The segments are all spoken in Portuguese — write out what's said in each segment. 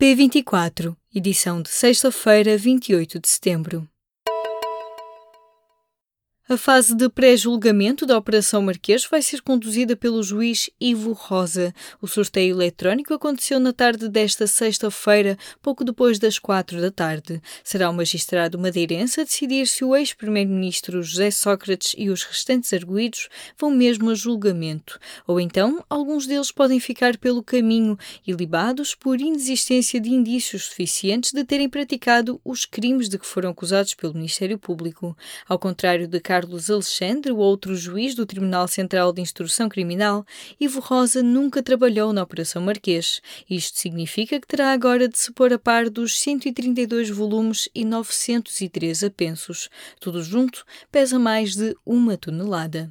P24, edição de sexta-feira, 28 de setembro. A fase de pré-julgamento da Operação Marquês vai ser conduzida pelo juiz Ivo Rosa. O sorteio eletrónico aconteceu na tarde desta sexta-feira, pouco depois das quatro da tarde. Será o magistrado madeirense a decidir se o ex-primeiro-ministro José Sócrates e os restantes arguídos vão mesmo a julgamento, ou então alguns deles podem ficar pelo caminho, ilibados por inexistência de indícios suficientes de terem praticado os crimes de que foram acusados pelo Ministério Público. Ao contrário de Carlos Carlos Alexandre, o outro juiz do Tribunal Central de Instrução Criminal, Ivo Rosa nunca trabalhou na Operação Marquês. Isto significa que terá agora de se pôr a par dos 132 volumes e 903 apensos. Tudo junto pesa mais de uma tonelada.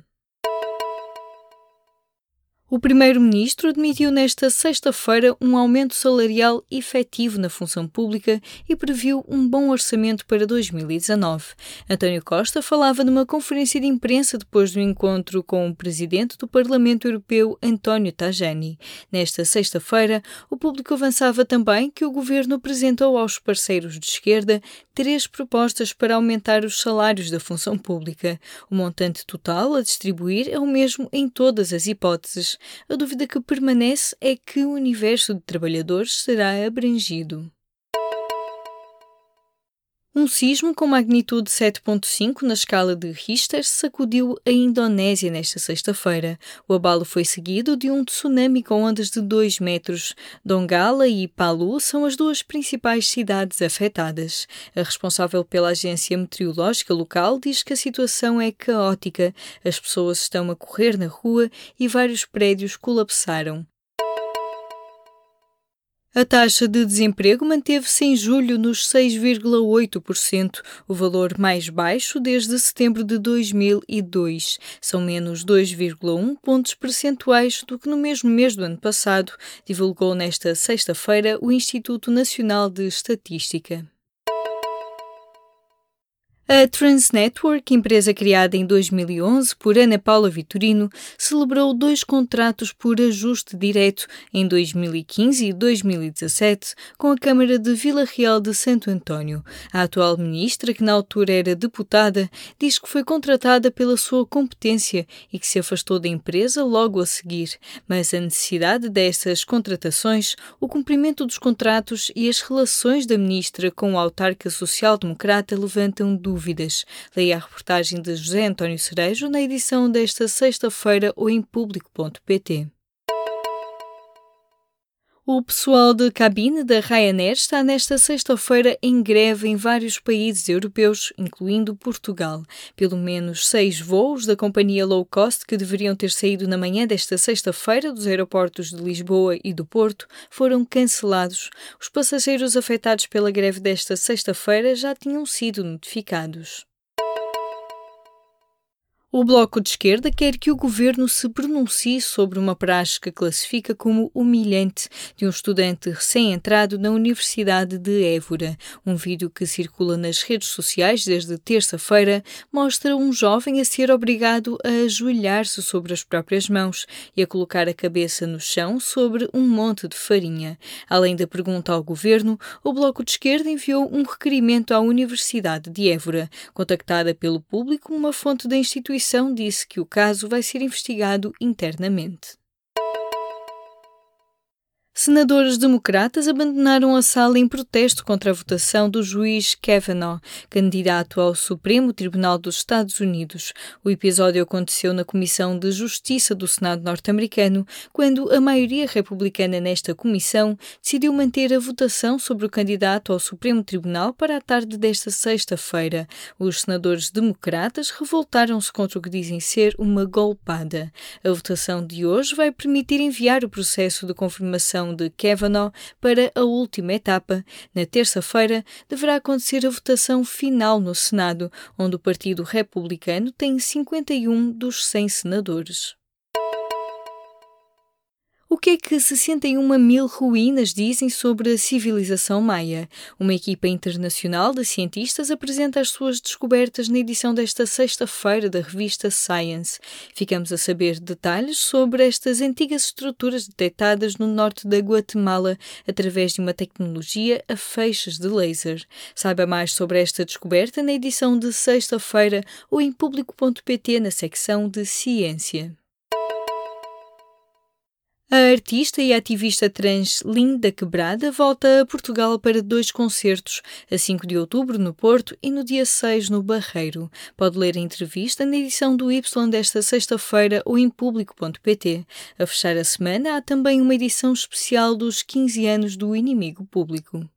O primeiro-ministro admitiu nesta sexta-feira um aumento salarial efetivo na função pública e previu um bom orçamento para 2019. António Costa falava numa conferência de imprensa depois do encontro com o presidente do Parlamento Europeu, António Tajani. Nesta sexta-feira, o público avançava também que o governo apresentou aos parceiros de esquerda três propostas para aumentar os salários da função pública. O montante total a distribuir é o mesmo em todas as hipóteses a dúvida que permanece é que o universo de trabalhadores será abrangido. Um sismo com magnitude 7.5 na escala de Richter sacudiu a Indonésia nesta sexta-feira. O abalo foi seguido de um tsunami com ondas de 2 metros. Donggala e Palu são as duas principais cidades afetadas. A responsável pela agência meteorológica local diz que a situação é caótica. As pessoas estão a correr na rua e vários prédios colapsaram. A taxa de desemprego manteve-se em julho nos 6,8%, o valor mais baixo desde setembro de 2002. São menos 2,1 pontos percentuais do que no mesmo mês do ano passado, divulgou nesta sexta-feira o Instituto Nacional de Estatística. A Transnetwork, empresa criada em 2011 por Ana Paula Vitorino, celebrou dois contratos por ajuste direto em 2015 e 2017 com a Câmara de Vila Real de Santo António. A atual ministra, que na altura era deputada, diz que foi contratada pela sua competência e que se afastou da empresa logo a seguir. Mas a necessidade destas contratações, o cumprimento dos contratos e as relações da ministra com o autarca social-democrata levantam dúvidas dúvidas. Leia a reportagem de José António Cerejo na edição desta sexta-feira ou em público.pt. O pessoal de cabine da Ryanair está nesta sexta-feira em greve em vários países europeus, incluindo Portugal. Pelo menos seis voos da companhia low cost que deveriam ter saído na manhã desta sexta-feira dos aeroportos de Lisboa e do Porto foram cancelados. Os passageiros afetados pela greve desta sexta-feira já tinham sido notificados. O Bloco de Esquerda quer que o governo se pronuncie sobre uma praxe que classifica como humilhante de um estudante recém-entrado na Universidade de Évora. Um vídeo que circula nas redes sociais desde terça-feira mostra um jovem a ser obrigado a ajoelhar-se sobre as próprias mãos e a colocar a cabeça no chão sobre um monte de farinha. Além da pergunta ao governo, o Bloco de Esquerda enviou um requerimento à Universidade de Évora. Contactada pelo público, uma fonte da instituição instituição disse que o caso vai ser investigado internamente. Senadores democratas abandonaram a sala em protesto contra a votação do juiz Kavanaugh, candidato ao Supremo Tribunal dos Estados Unidos. O episódio aconteceu na Comissão de Justiça do Senado norte-americano, quando a maioria republicana nesta comissão decidiu manter a votação sobre o candidato ao Supremo Tribunal para a tarde desta sexta-feira. Os senadores democratas revoltaram-se contra o que dizem ser uma golpada. A votação de hoje vai permitir enviar o processo de confirmação de Kavanaugh para a última etapa. Na terça-feira, deverá acontecer a votação final no Senado, onde o Partido Republicano tem 51 dos 100 senadores. Que é que 61 mil ruínas dizem sobre a civilização maia? Uma equipa internacional de cientistas apresenta as suas descobertas na edição desta sexta-feira da revista Science. Ficamos a saber detalhes sobre estas antigas estruturas detectadas no norte da Guatemala através de uma tecnologia a feixes de laser. Saiba mais sobre esta descoberta na edição de sexta-feira ou em público.pt na secção de Ciência. A artista e ativista trans Linda Quebrada volta a Portugal para dois concertos, a 5 de outubro no Porto e no dia 6 no Barreiro. Pode ler a entrevista na edição do Y desta sexta-feira ou em público.pt. A fechar a semana há também uma edição especial dos 15 anos do Inimigo Público.